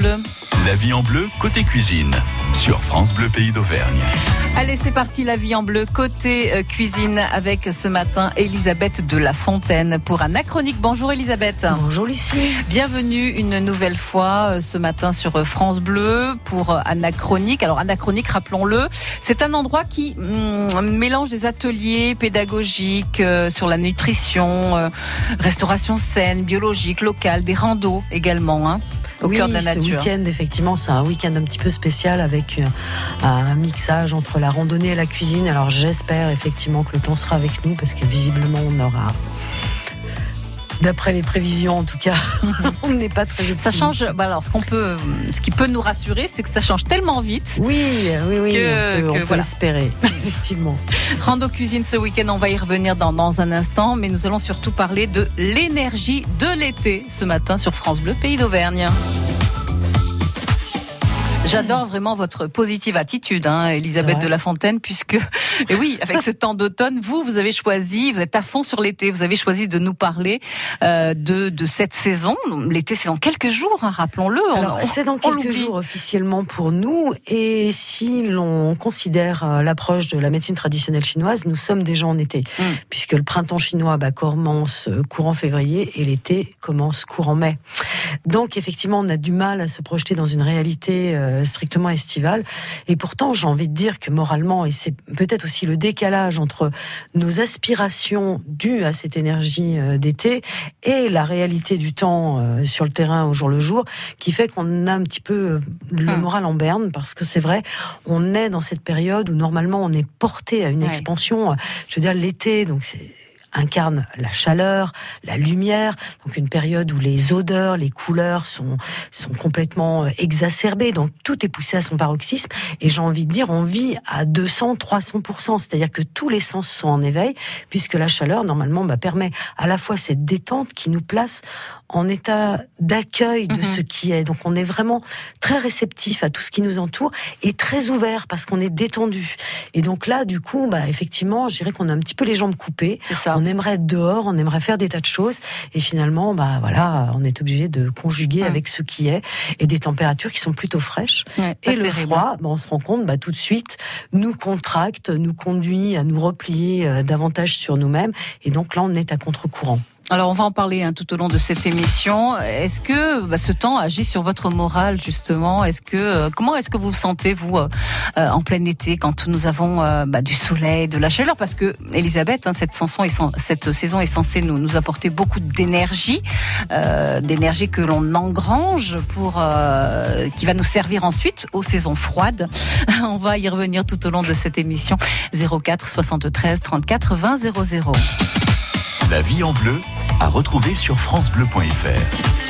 Bleu. La vie en bleu, côté cuisine, sur France Bleu Pays d'Auvergne. Allez, c'est parti, la vie en bleu, côté euh, cuisine, avec ce matin Elisabeth de La Fontaine pour Anachronique. Bonjour Elisabeth. Bonjour Lucie. Bienvenue une nouvelle fois euh, ce matin sur euh, France Bleu pour Anachronique. Alors Anachronique, rappelons-le, c'est un endroit qui hum, mélange des ateliers pédagogiques sur la nutrition, restauration saine, biologique, locale, des randos également. Hein au oui, cœur de la nature. Ce week-end, effectivement, c'est un week-end un petit peu spécial avec euh, un mixage entre la randonnée et la cuisine. Alors j'espère effectivement que le temps sera avec nous parce que visiblement on aura D'après les prévisions, en tout cas, on n'est pas très optimiste. Ça change. Bah alors, ce qu'on peut, ce qui peut nous rassurer, c'est que ça change tellement vite. Oui, oui, oui. Que, on peut, voilà. espérer, effectivement. Rando cuisine ce week-end, on va y revenir dans, dans un instant, mais nous allons surtout parler de l'énergie de l'été ce matin sur France Bleu, pays d'Auvergne. J'adore vraiment votre positive attitude, hein, Elisabeth de la Fontaine, puisque, et oui, avec ce temps d'automne, vous, vous avez choisi, vous êtes à fond sur l'été, vous avez choisi de nous parler euh, de, de cette saison. L'été, c'est dans quelques jours, hein, rappelons-le. C'est dans quelques jours officiellement pour nous, et si l'on considère euh, l'approche de la médecine traditionnelle chinoise, nous sommes déjà en été, mm. puisque le printemps chinois bah, commence euh, courant février et l'été commence courant mai. Donc effectivement, on a du mal à se projeter dans une réalité euh, strictement estivale. Et pourtant, j'ai envie de dire que moralement, et c'est peut-être aussi le décalage entre nos aspirations dues à cette énergie euh, d'été et la réalité du temps euh, sur le terrain au jour le jour, qui fait qu'on a un petit peu le hum. moral en berne, parce que c'est vrai, on est dans cette période où normalement on est porté à une expansion. Je veux dire, l'été, donc c'est incarne la chaleur, la lumière, donc une période où les odeurs, les couleurs sont, sont complètement euh, exacerbées, donc tout est poussé à son paroxysme, et j'ai envie de dire, on vit à 200, 300%, c'est-à-dire que tous les sens sont en éveil, puisque la chaleur, normalement, bah, permet à la fois cette détente qui nous place en état d'accueil de mhm. ce qui est. Donc on est vraiment très réceptif à tout ce qui nous entoure et très ouvert parce qu'on est détendu. Et donc là, du coup, bah, effectivement, je dirais qu'on a un petit peu les jambes coupées. Ça. On aimerait être dehors, on aimerait faire des tas de choses et finalement, bah voilà, on est obligé de conjuguer avec ce qui est et des températures qui sont plutôt fraîches. et le froid, bah, on se rend compte bah, tout de suite, nous contracte, nous conduit à nous replier euh, davantage sur nous-mêmes et donc là, on est à contre-courant. Alors on va en parler hein, tout au long de cette émission. Est-ce que bah, ce temps agit sur votre morale justement? Est-ce que euh, comment est-ce que vous vous sentez vous euh, euh, en plein été quand nous avons bah, du soleil, de la chaleur? Parce que Elisabeth, hein, cette, saison est censée nous, nous apporter beaucoup d'énergie, d'énergie que l'on engrange pour qui va nous servir ensuite aux saisons froides. on va y revenir tout au long de cette émission. 04 73 34 20 00. La vie en bleu à retrouver sur francebleu.fr.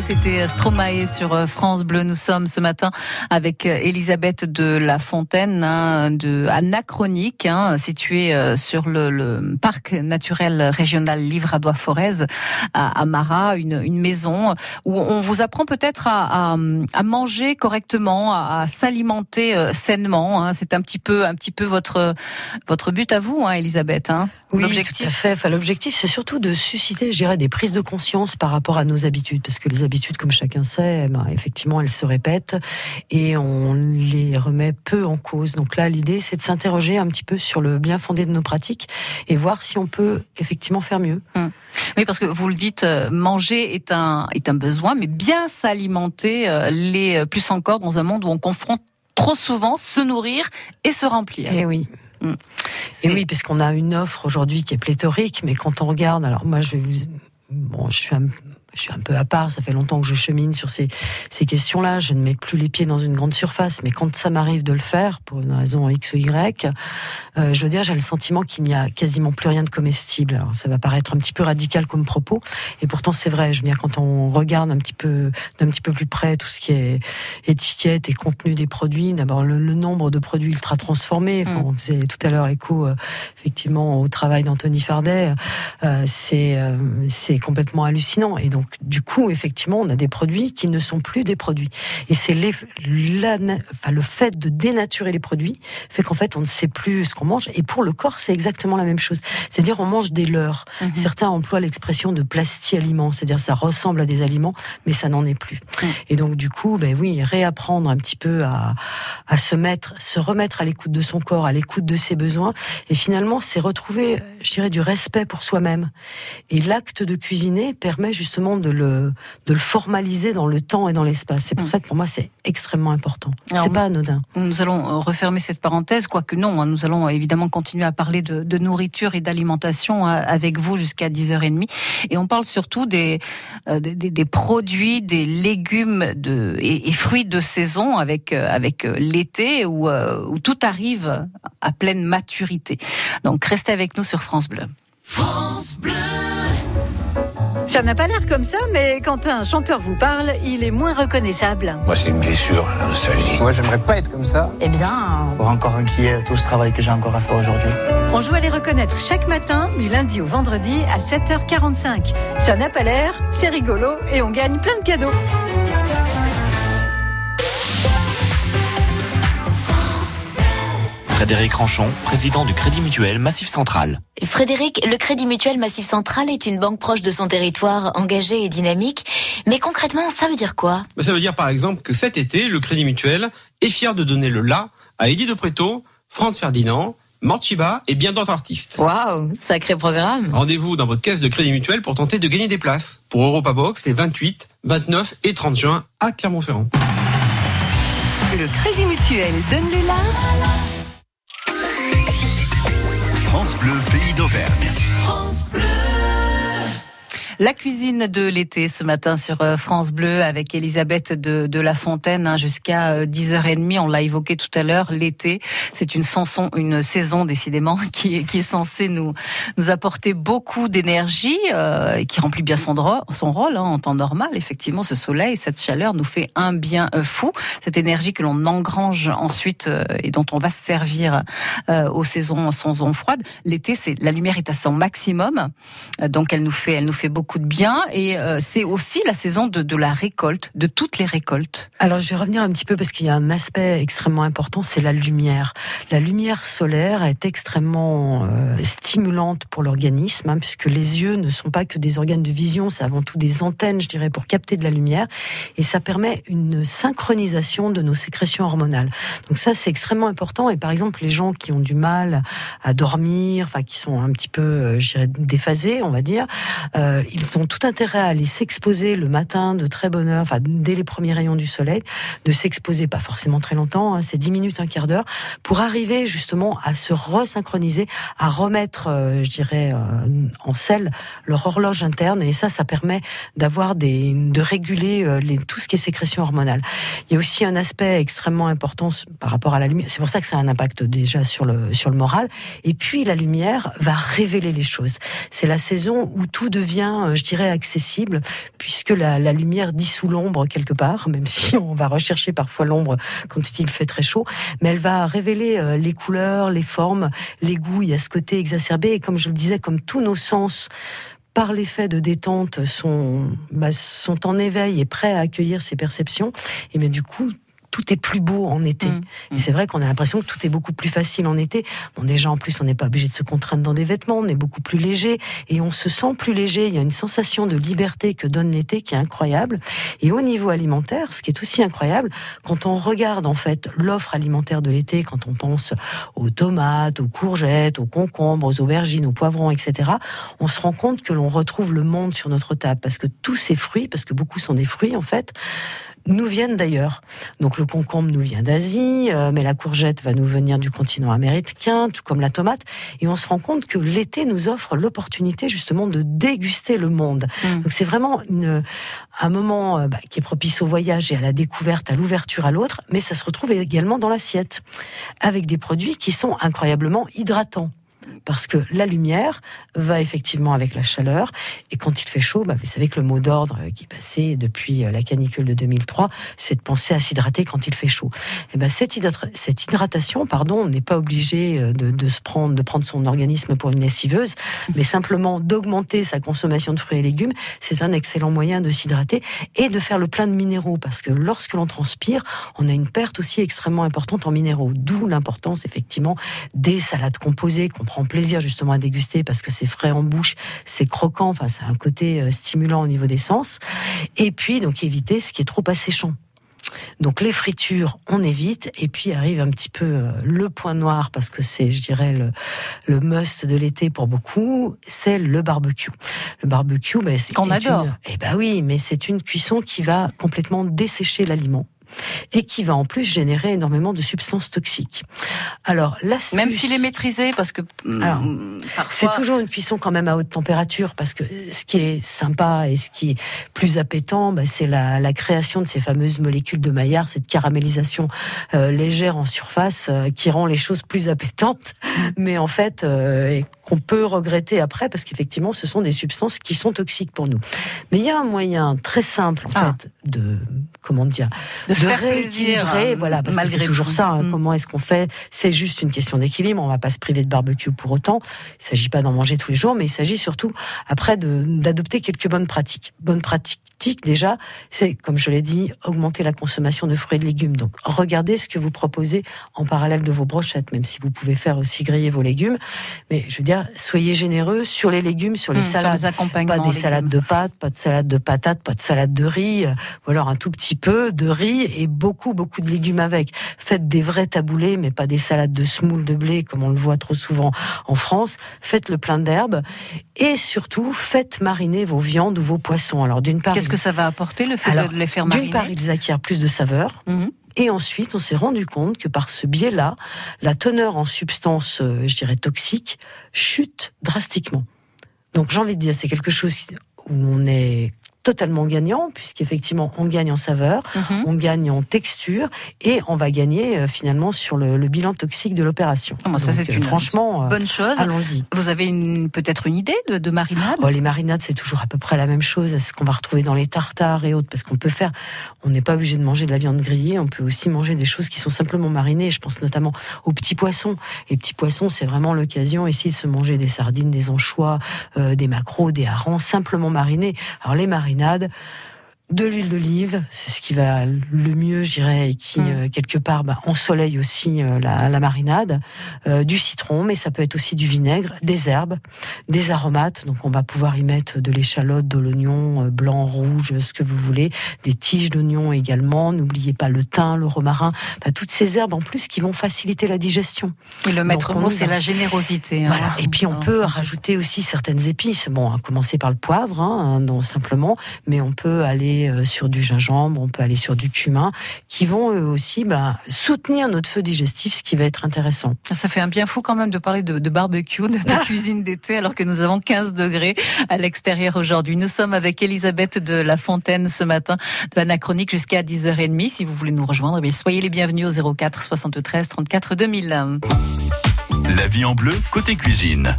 C'était Stromae sur euh, France Bleu. Nous sommes ce matin avec euh, Elisabeth de La Fontaine, hein, de Anachronique, hein, située euh, sur le, le parc naturel régional Livradois-Forez à, à Marat, une, une maison où on vous apprend peut-être à, à, à manger correctement, à, à s'alimenter euh, sainement. Hein. C'est un petit peu, un petit peu votre votre but à vous, Elisabeth. Oui, L'objectif. tout à fait. Enfin, l'objectif, c'est surtout de susciter, je dirais, des prises de conscience par rapport à nos habitudes, parce que les habitudes, comme chacun sait, eh ben, effectivement, elles se répètent et on les remet peu en cause. Donc là, l'idée, c'est de s'interroger un petit peu sur le bien fondé de nos pratiques et voir si on peut effectivement faire mieux. Oui, parce que vous le dites, euh, manger est un est un besoin, mais bien s'alimenter euh, euh, plus encore dans un monde où on confronte trop souvent se nourrir et se remplir. Et oui. Mm. Et C'est- oui, parce qu'on a une offre aujourd'hui qui est pléthorique, mais quand on regarde, alors moi je vais vous, bon, je suis un, je suis un peu à part. Ça fait longtemps que je chemine sur ces ces questions-là. Je ne mets plus les pieds dans une grande surface, mais quand ça m'arrive de le faire pour une raison X ou Y, euh, je veux dire, j'ai le sentiment qu'il n'y a quasiment plus rien de comestible. Alors ça va paraître un petit peu radical comme propos, et pourtant c'est vrai. Je veux dire, quand on regarde un petit peu d'un petit peu plus près tout ce qui est étiquette et contenu des produits, d'abord le, le nombre de produits ultra transformés. Enfin, Mm. On faisait tout à l'heure écho euh, effectivement au travail d'Anthony Fardet. C'est euh, c'est complètement hallucinant. Et donc du coup, effectivement, on a des produits qui ne sont plus des produits. Et c'est enfin, le fait de dénaturer les produits fait qu'en fait on ne sait plus ce qu'on mange. Et pour le corps, c'est exactement la même chose. C'est-à-dire on mange des leurres. Mhm. Certains emploient l'expression de plasti-aliments, c'est-à-dire ça ressemble à des aliments, mais ça n'en est plus. Mhm. Et donc du coup, ben oui, réapprendre un petit peu à, à se mettre, se remettre à l'écoute de son corps, à l'écoute de ses besoins, et finalement, c'est retrouver, je dirais, du respect pour soi-même. Et l'acte de cuisiner permet justement de le, de le formaliser dans le temps et dans l'espace. C'est pour Mhm. ça que pour moi, c'est extrêmement important. Alors, C'est pas anodin. Nous allons euh, refermer cette parenthèse, quoique non, hein, nous allons évidemment continuer à parler de, de nourriture et d'alimentation euh, avec vous jusqu'à 10h30. Et on parle surtout des, euh, des, des- produits, des légumes de, et, et fruits de saison avec, euh, avec l'été où, euh, où tout arrive à pleine maturité. Donc restez avec nous sur France Bleu. Ça n'a pas l'air comme ça, mais quand un chanteur vous parle, il est moins reconnaissable. Moi, c'est une blessure, la nostalgie. Moi, j'aimerais pas être comme ça. Eh bien, pour encore inquiet tout ce travail que j'ai encore à faire aujourd'hui. On joue à les reconnaître chaque matin, du lundi au vendredi à 7h45. Ça n'a pas l'air, c'est rigolo et on gagne plein de cadeaux. Frédéric Ranchon, président du Crédit Mutuel Massif Central. Frédéric, le Crédit Mutuel Massif Central est une banque proche de son territoire, engagée et dynamique. Mais concrètement, ça veut dire quoi? Ça veut dire par exemple que cet été, le Crédit Mutuel est fier de donner le la à Eddie de Préto, Franz Ferdinand, Morchiba et bien d'autres artistes. Waouh, sacré programme. Rendez-vous dans votre caisse de Crédit Mutuel pour tenter de gagner des places pour Europa Box les 28, 29 et 30 juin à Clermont-Ferrand. Le Crédit Mutuel donne le la. Bleu, pays d'Auvergne. La cuisine de l'été ce matin sur euh, France Bleu avec Elisabeth de, de La Fontaine hein, jusqu'à 10h30. On l'a évoqué tout à l'heure. L'été, c'est une, une saison décidément qui qui est censée nous, nous apporter beaucoup d'énergie euh, et qui remplit bien son, son rôle hein, en temps normal. Effectivement, ce soleil, cette chaleur nous fait un bien euh, fou. Cette énergie que l'on engrange ensuite et dont on va se servir aux saisons, saisons froides. L'été, c'est la lumière est à son maximum, donc elle nous fait, elle nous fait beaucoup de bien et euh, c'est aussi la saison de, de, la récolte, de toutes les récoltes. Alors je vais revenir un petit peu parce qu'il y a un aspect extrêmement important, c'est la lumière. La lumière solaire est extrêmement euh, stimulante pour l'organisme hein, puisque les yeux ne sont pas que des organes de vision, c'est avant tout des antennes, je dirais, pour capter de la lumière et ça permet une synchronisation de nos sécrétions hormonales. Donc ça c'est extrêmement important et par exemple les gens qui ont du mal à dormir, enfin qui sont un petit peu, euh, je dirais, déphasés, on va dire, euh, ils ont tout intérêt à aller s'exposer le matin de très bonne heure, enfin dès les premiers rayons du soleil, de s'exposer pas forcément très longtemps, hein, c'est 10 minutes, un quart d'heure, pour arriver justement à se resynchroniser, à remettre, euh, je dirais, euh, en selle leur horloge interne, et ça, ça permet d'avoir des, de réguler euh, tout ce qui est sécrétion hormonale. Il y a aussi un aspect extrêmement important par rapport à la lumière. C'est pour ça que ça a un impact déjà sur le sur le moral. Et puis la lumière va révéler les choses. C'est la saison où tout devient euh, je dirais, accessible, puisque la, lumière dissout l'ombre quelque part, même si on va rechercher parfois l'ombre quand il fait très chaud, mais elle va révéler euh, les couleurs, les formes, les goûts, il y a ce côté exacerbé, et comme je le disais, comme tous nos sens par l'effet de détente sont, bah, sont en éveil et prêts à accueillir ces perceptions, et bien du coup tout est plus beau en été. Mmh. Et c'est vrai qu'on a l'impression que tout est beaucoup plus facile en été. Bon, déjà, en plus, on n'est pas obligé de se contraindre dans des vêtements, on est beaucoup plus léger et on se sent plus léger. Il y a une sensation de liberté que donne l'été qui est incroyable. Et au niveau alimentaire, ce qui est aussi incroyable, quand on regarde en fait l'offre alimentaire de l'été, quand on pense aux tomates, aux courgettes, aux concombres, aux aubergines, aux poivrons, etc., on se rend compte que l'on retrouve le monde sur notre table parce que tous ces fruits, parce que beaucoup sont des fruits en fait, nous viennent d'ailleurs. Donc le concombre nous vient d'Asie, euh, mais la courgette va nous venir du continent américain, tout comme la tomate. Et on se rend compte que l'été nous offre l'opportunité justement de déguster le monde. Mm. Donc c'est vraiment une, un moment euh, bah, qui est propice au voyage et à la découverte, à l'ouverture à l'autre, mais ça se retrouve également dans l'assiette, avec des produits qui sont incroyablement hydratants parce que la lumière va effectivement avec la chaleur. Et quand il fait chaud, bah, vous savez que le mot d'ordre qui est passé depuis euh, la canicule de 2003, c'est de penser à s'hydrater quand il fait chaud. Et ben cette, cette hydratation, pardon, on n'est pas obligé euh, de, se prendre, de prendre son organisme pour une lessiveuse, mais simplement d'augmenter sa consommation de fruits et légumes. C'est un excellent moyen de s'hydrater et de faire le plein de minéraux, parce que lorsque l'on transpire, on a une perte aussi extrêmement importante en minéraux. D'où l'importance effectivement des salades composées qu'on prend plaisir justement à déguster parce que c'est frais en bouche, c'est croquant, enfin c'est un côté euh, stimulant au niveau des sens. Et puis donc éviter ce qui est trop asséchant. Donc les fritures, on évite. Et puis arrive un petit peu euh, le point noir, parce que c'est, je dirais, le, le must de l'été pour beaucoup, c'est le barbecue. Le barbecue, ben, c'est... Qu'on adore. eh ben oui, mais c'est une cuisson qui va complètement dessécher l'aliment et qui va en plus générer énormément de substances toxiques. Alors, même s'il est maîtrisé, parce que mm, c'est toujours une cuisson quand même à haute température, parce que ce qui est sympa et ce qui est plus appétant, bah, c'est la, la, création de ces fameuses molécules de Maillard, cette caramélisation euh, légère en surface euh, qui rend les choses plus appétantes, mais en fait euh, qu'on peut regretter après, parce qu'effectivement, ce sont des substances qui sont toxiques pour nous. Mais il y a un moyen très simple, en ah. fait, de comment dire, de, de rééquilibrer, hein, voilà, parce que c'est toujours ça. Hein, mm. Comment est-ce qu'on fait? C'est juste une question d'équilibre. On va pas se priver de barbecue pour autant. Il s'agit pas d'en manger tous les jours, mais il s'agit surtout après d'adopter quelques bonnes pratiques. Bonnes pratiques déjà, c'est, comme je l'ai dit, augmenter la consommation de fruits et de légumes. Donc, regardez ce que vous proposez en parallèle de vos brochettes, même si vous pouvez faire aussi griller vos légumes. Mais je veux dire, soyez généreux sur les légumes, sur les Mmh, sur salades. les accompagnements pas des salades de pâtes, pas de salade de patates, pas de salade de riz, euh, ou alors un tout petit peu de riz et beaucoup, beaucoup de légumes avec. Faites des vrais taboulés, mais pas des salades de semoule de blé comme on le voit trop souvent en France. Faites le plein d'herbes et surtout faites mariner vos viandes ou vos poissons. Alors d'une part, Qu'est-ce que ça va apporter le fait Alors, de les faire d'une mariner part, ils acquièrent plus de saveur. Mhm. Et ensuite, on s'est rendu compte que par ce biais-là, la teneur en substances, euh, je dirais, toxiques, chute drastiquement. Donc j'ai envie de dire, c'est quelque chose où on est totalement gagnant, puisqu'effectivement, on gagne en saveur, Mhm. on gagne en texture, et on va gagner euh, finalement sur le, le bilan toxique de l'opération. Bon, ça, c'est euh, une franchement, euh, Bonne chose. allons-y. Vous avez peut-être une idée de, de marinade? Oh, les marinades, c'est toujours à peu près la même chose. Ce qu'on va retrouver dans les tartares et autres, parce qu'on peut faire. On n'est pas obligé de manger de la viande grillée. On peut aussi manger des choses qui sont simplement marinées. Je pense notamment aux petits poissons. Les petits poissons, c'est vraiment l'occasion ici de se manger des sardines, des anchois, euh, des maquereaux, des harengs, simplement marinés. Alors les marinades sérénade de l'huile d'olive, c'est ce qui va le mieux, je dirais, et qui Mm. euh, quelque part bah, ensoleille aussi euh, la, la marinade. Euh, du citron, mais ça peut être aussi du vinaigre, des herbes, des aromates. Donc on va pouvoir y mettre de l'échalote, de l'oignon blanc, rouge, ce que vous voulez, des tiges d'oignon également. N'oubliez pas le thym, le romarin, enfin, toutes ces herbes en plus qui vont faciliter la digestion. Et le maître mot, c'est la générosité. hein. Voilà. Et puis on peut rajouter aussi certaines épices. Bon, à commencer par le poivre, hein, non simplement, mais on peut aller euh, sur du gingembre, on peut aller sur du cumin, qui vont eux aussi bah, soutenir notre feu digestif, ce qui va être intéressant. Ça fait un bien fou quand même de parler de, de barbecue, de, de cuisine d'été, alors que nous avons 15 degrés à l'extérieur aujourd'hui. Nous sommes avec Elisabeth de La Fontaine ce matin de Anachronique jusqu'à 10h30. Si vous voulez nous rejoindre, eh bien, soyez les bienvenus au 04 73 34 2000. La vie en bleu, côté cuisine.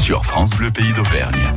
Sur France Bleu Pays d'Auvergne.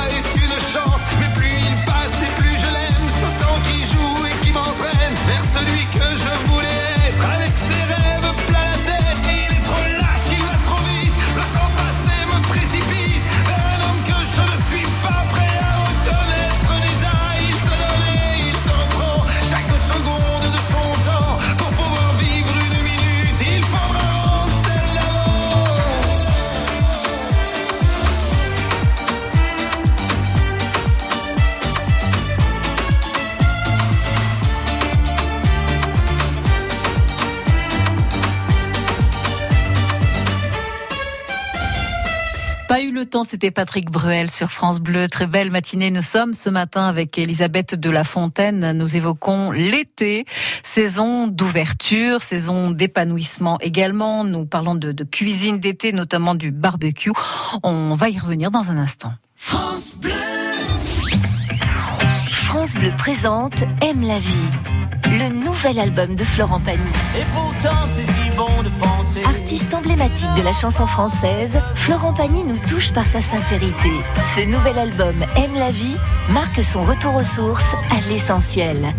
C'était Patrick Bruel sur France Bleu. Très belle matinée. Nous sommes ce matin avec Elisabeth de la Fontaine. Nous évoquons l'été, saison d'ouverture, saison d'épanouissement également. Nous parlons de, de cuisine d'été, notamment du barbecue. On va y revenir dans un instant. France Bleu. France Bleu présente Aime la vie, le nouvel album de Florent Pagny. Et pourtant, c'est si bon de penser. Artiste emblématique de la chanson française, Florent Pagny nous touche par sa sincérité. Ce nouvel album Aime la vie marque son retour aux sources, à l'essentiel.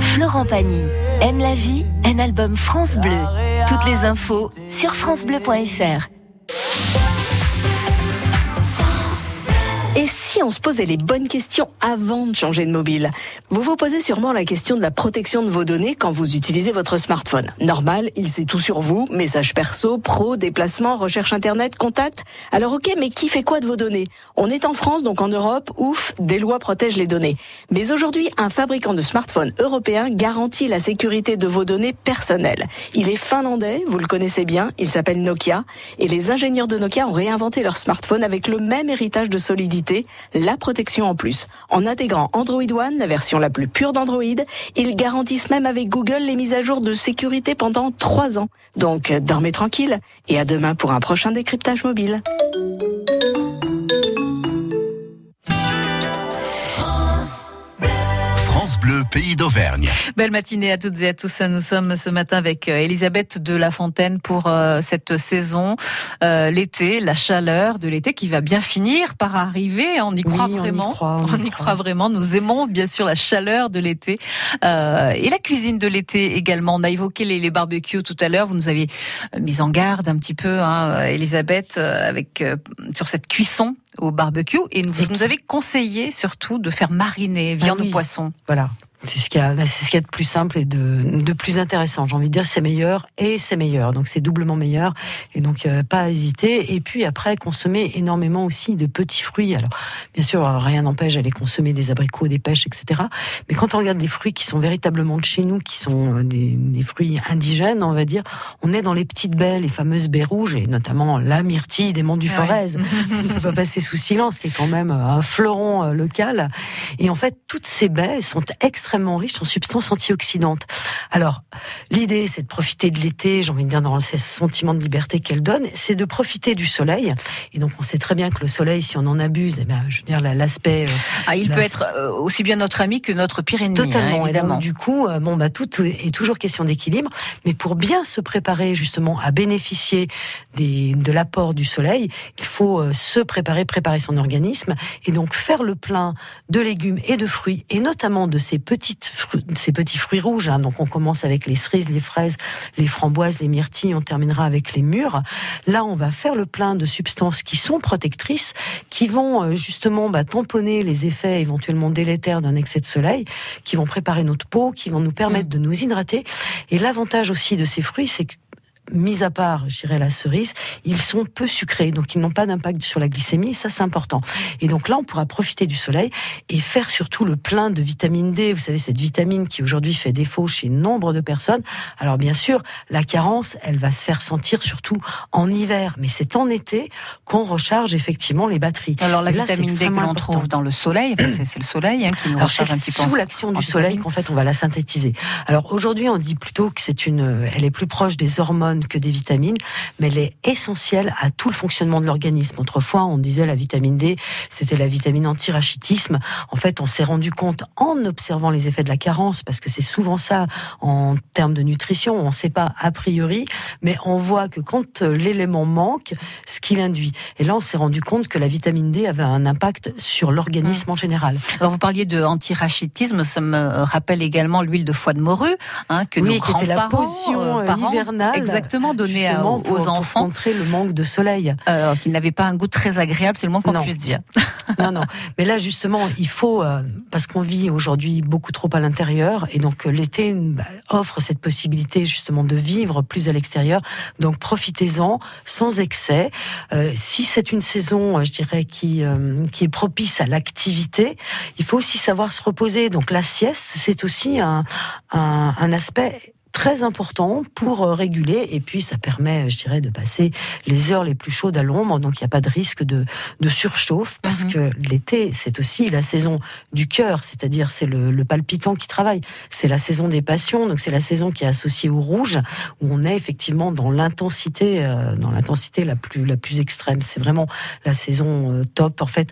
Florent Pagny, Aime la vie, un album France Bleu. Toutes les infos sur francebleu.fr. on se posait les bonnes questions avant de changer de mobile Vous vous posez sûrement la question de la protection de vos données quand vous utilisez votre smartphone. Normal, il sait tout sur vous, messages perso, pro, déplacements, recherche internet, contact. Alors ok, mais qui fait quoi de vos données? On est en France, donc en Europe, ouf, des lois protègent les données. Mais aujourd'hui, un fabricant de smartphones européen garantit la sécurité de vos données personnelles. Il est finlandais, vous le connaissez bien, il s'appelle Nokia, et les ingénieurs de Nokia ont réinventé leur smartphone avec le même héritage de solidité, la protection en plus. En intégrant Android One, la version la plus pure d'Android, ils garantissent même avec Google les mises à jour de sécurité pendant trois ans. Donc, dormez tranquille et à demain pour un prochain décryptage mobile. Bleu, pays d'Auvergne. Belle matinée à toutes et à tous. Nous sommes ce matin avec euh, Elisabeth de La Fontaine pour euh, cette saison, euh, l'été, la chaleur de l'été qui va bien finir par arriver. On y croit Oui, on y vraiment. croit, on y y croit vraiment. Nous aimons bien sûr la chaleur de l'été euh, et la cuisine de l'été également. On a évoqué les, les barbecues tout à l'heure. Vous nous aviez euh, mis en garde un petit peu, hein, Elisabeth, avec euh, sur cette cuisson au barbecue et vous nous avez conseillé surtout de faire mariner viande Ah oui. ou poisson. Voilà. C'est ce qu'il y a, bah, c'est ce qu'il y a de plus simple et de, de plus intéressant. J'ai envie de dire, c'est meilleur et c'est meilleur. Donc, c'est doublement meilleur. Et donc, euh, pas à hésiter. Et puis, après, consommer énormément aussi de petits fruits. Alors, bien sûr, rien n'empêche d'aller consommer des abricots, des pêches, etc. Mais quand on regarde les fruits qui sont véritablement de chez nous, qui sont euh, des, des fruits indigènes, on va dire, on est dans les petites baies, les fameuses baies rouges, et notamment la myrtille des monts du Ah Forez. On ne peut pas passer sous silence, qui est quand même euh, un fleuron local. Et en fait, toutes ces baies sont extrêmement riches en substances antioxydantes. Alors, l'idée, c'est de profiter de l'été, j'ai envie de dire, dans ce sentiment de liberté qu'elle donne, c'est de profiter du soleil. Et donc, on sait très bien que le soleil, si on en abuse, eh ben, je veux dire, la- l'aspect... euh, Ah, il peut être euh, aussi bien notre ami que notre pire ennemi, hein, Totalement. Et évidemment. donc, du coup, euh, bon, bah, tout est toujours question d'équilibre. Mais pour bien se préparer justement à bénéficier des, de l'apport du soleil, il faut se préparer, préparer son organisme et donc faire le plein de légumes et de fruits et notamment de ces petites ces petits fruits rouges. hein. Donc, on commence avec les cerises, les fraises, les framboises, les myrtilles. On terminera avec les mûres. Là, on va faire le plein de substances qui sont protectrices, qui vont euh, justement bah, tamponner les effets éventuellement délétères d'un excès de soleil, qui vont préparer notre peau, qui vont nous permettre de nous hydrater. Et l'avantage aussi de ces fruits, c'est que mis à part, je dirais, la cerise, ils sont peu sucrés, donc ils n'ont pas d'impact sur la glycémie, et ça c'est important. Et donc là, on pourra profiter du soleil et faire surtout le plein de vitamine D, vous savez, cette vitamine qui aujourd'hui fait défaut chez nombre de personnes. Alors bien sûr, la carence, elle va se faire sentir surtout en hiver, mais c'est en été qu'on recharge effectivement les batteries. Alors la là, vitamine D que l'on trouve dans le soleil, c'est le soleil hein, qui nous Alors recharge un petit peu. sous l'action du soleil qu'en fait on va la synthétiser. Alors aujourd'hui on dit plutôt que c'est une, elle est plus proche des hormones hormones que des vitamines, mais elle est essentielle à tout le fonctionnement de l'organisme. Autrefois, on disait la vitamine D, c'était la vitamine anti-rachitisme. En fait, on s'est rendu compte en observant les effets de la carence, parce que c'est souvent ça en termes de nutrition, on ne sait pas a priori, mais on voit que quand l'élément manque, ce qu'il induit. Et là, on s'est rendu compte que la vitamine D avait un impact sur l'organisme en général. Alors, vous parliez de anti-rachitisme, ça me rappelle également l'huile de foie de morue, hein, que oui, nos qui était la grands-parents, potion euh, euh, parents, hivernale, exactement donnée à- aux pour- pour enfants, contrer le manque de soleil. euh, qui n'avaient pas un goût très agréable, c'est le moins qu'on puisse dire. Non, non. Mais là, justement, il faut, euh, parce qu'on vit aujourd'hui beaucoup trop à l'intérieur, et donc euh, l'été bah, offre cette possibilité justement de vivre plus à l'extérieur. Donc profitez-en, sans excès. Euh, si c'est une saison, je dirais, qui, qui est propice à l'activité, il faut aussi savoir se reposer. Donc la sieste, c'est aussi un, un, un aspect très important pour euh, réguler. Et puis ça permet je dirais de passer les heures les plus chaudes à l'ombre. Donc il n'y a pas de risque de, de surchauffe parce que l'été c'est aussi la saison du cœur. C'est-à-dire c'est le, le palpitant qui travaille. C'est la saison des passions. Donc c'est la saison qui est associée au rouge où on est effectivement dans l'intensité euh, dans l'intensité la plus la plus extrême. C'est vraiment la saison euh, top. En fait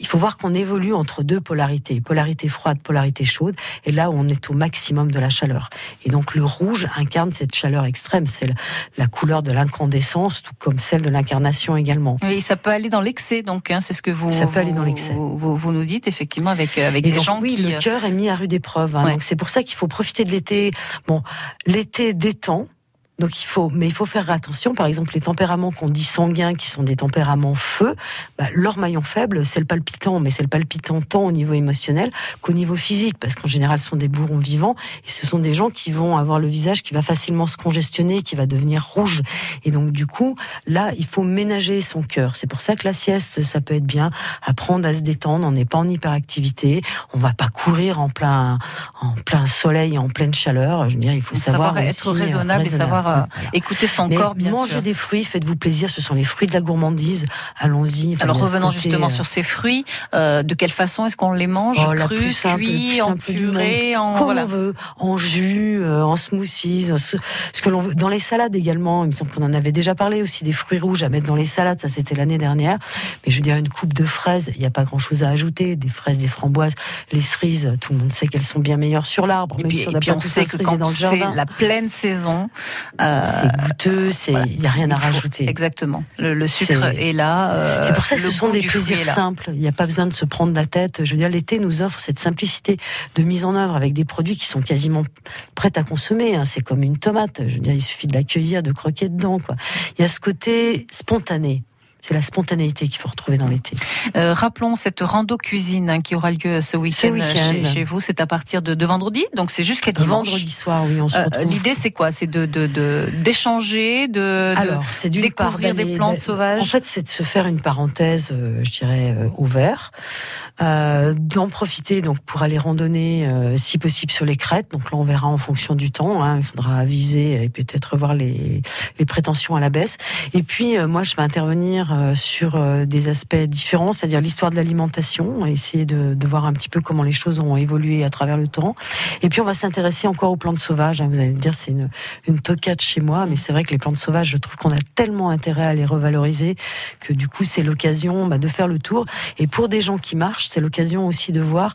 il faut voir qu'on évolue entre deux polarités, polarité froide, polarité chaude, et là où on est au maximum de la chaleur. Et donc le rouge incarne cette chaleur extrême, c'est la, couleur de l'incandescence, tout comme celle de l'incarnation également. Oui, ça peut aller dans l'excès, donc hein, c'est ce que vous, Ça peut aller dans l'excès. Vous, vous- vous nous dites effectivement avec euh, avec Et des donc, gens oui, qui le euh, cœur est mis à rude épreuve. hein. Ouais. Donc c'est pour ça qu'il faut profiter de l'été. Bon, l'été détend. Donc il faut, mais il faut faire attention. Par exemple, les tempéraments qu'on dit sanguins, qui sont des tempéraments feu, bah, leur maillon faible, c'est le palpitant, mais c'est le palpitant tant au niveau émotionnel qu'au niveau physique, parce qu'en général, ce sont des bourrons vivants et ce sont des gens qui vont avoir le visage qui va facilement se congestionner, qui va devenir rouge. Et donc du coup, là, il faut ménager son cœur. C'est pour ça que la sieste, ça peut être bien. Apprendre à se détendre. On n'est pas en hyperactivité. On va pas courir en plein, en plein soleil, en pleine chaleur. Je veux dire, il faut savoir, savoir être aussi, euh, raisonnable et savoir Voilà. écouter son Mais corps, bien mangez sûr. des fruits, faites-vous plaisir. Ce sont les fruits de la gourmandise. Allons-y. Alors revenons justement euh, sur ces fruits. euh, de quelle façon est-ce qu'on les mange Oh, Crus, cuits, en purée, en Comme voilà. on veut, en jus, euh, en smoothies, ce, ce que l'on veut. Dans les salades également, il me semble qu'on en avait déjà parlé aussi des fruits rouges à mettre dans les salades. Ça, c'était l'année dernière. Mais je veux dire, une coupe de fraises, il n'y a pas grand-chose à ajouter. Des fraises, des framboises, les cerises, tout le monde sait qu'elles sont bien meilleures sur l'arbre. Et puis, si on et puis on sait que quand c'est la pleine saison, euh, C'est goûteux, c'est, il n'y a rien à rajouter. Exactement. Le, le sucre est là. euh, C'est pour ça que ce sont des plaisirs simples. Il n'y a pas besoin de se prendre la tête. Je veux dire, l'été nous offre cette simplicité de mise en œuvre avec des produits qui sont quasiment prêts à consommer. hein. C'est comme une tomate. Je veux dire, il suffit de la cueillir, de croquer dedans. Quoi. Il y a ce côté spontané. C'est la spontanéité qu'il faut retrouver dans l'été. Euh, rappelons cette rando cuisine hein, qui aura lieu ce week-end week-end. chez, chez vous. C'est à partir de, de vendredi, donc c'est jusqu'à dimanche. Vendredi soir, oui, on se Euh, retrouve. L'idée, c'est quoi? C'est de de- de- d'échanger, de, de, Alors, c'est d'une part découvrir des plantes sauvages? En fait, c'est de se faire une parenthèse, euh, je dirais, euh, au vert, euh, d'en profiter donc pour aller randonner, euh, si possible, sur les crêtes. Donc là, on verra en fonction du temps. hein. il faudra aviser et peut-être voir les, les prétentions à la baisse. Et puis, euh, moi, je vais intervenir euh, sur euh, des aspects différents, c'est-à-dire l'histoire de l'alimentation, essayer de, de voir un petit peu comment les choses ont évolué à travers le temps. Et puis, on va s'intéresser encore aux plantes sauvages. hein. Vous allez me dire, c'est une, une tocade chez moi, mais c'est vrai que les plantes sauvages, je trouve qu'on a tellement intérêt à les revaloriser que du coup, c'est l'occasion bah, de faire le tour. Et pour des gens qui marchent, c'est l'occasion aussi de voir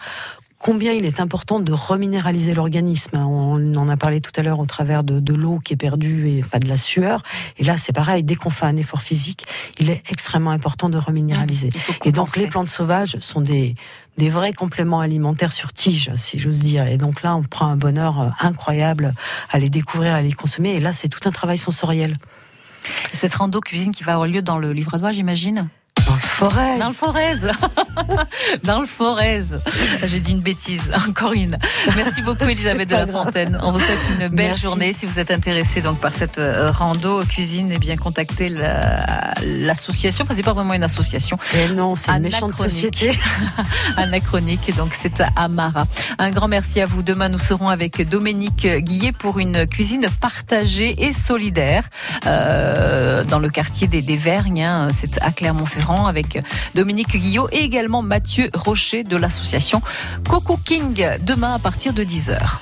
combien il est important de reminéraliser l'organisme. hein. On en a parlé tout à l'heure au travers de, de l'eau qui est perdue et enfin de la sueur. Et là, c'est pareil. Dès qu'on fait un effort physique, il est extrêmement important de reminéraliser. Et donc, les plantes sauvages sont des des vrais compléments alimentaires sur tige, si j'ose dire. Et donc là, on prend un bonheur euh, incroyable à les découvrir, à les consommer. Et là, c'est tout un travail sensoriel. Cette rando cuisine qui va avoir lieu dans le livre j'imagine? Dans le Forez. Dans le Forez Dans le Forez J'ai dit une bêtise, encore une. Merci beaucoup Elisabeth de la grave. Fontaine. On vous souhaite une belle Merci. journée. Si vous êtes intéressé donc par cette euh, rando cuisine, eh bien contactez la- l'association. Enfin, c'est pas vraiment une association. Et non, c'est une méchante Anachronique. société. Anachronique, donc c'est à Amara. Un grand merci à vous. Demain, nous serons avec Dominique Guillet pour une cuisine partagée et solidaire euh, dans le quartier des, des Vergnes. hein. C'est à Clermont-Ferrand avec Dominique Guillot et également Mathieu Rocher de l'association Coco King demain à partir de 10h.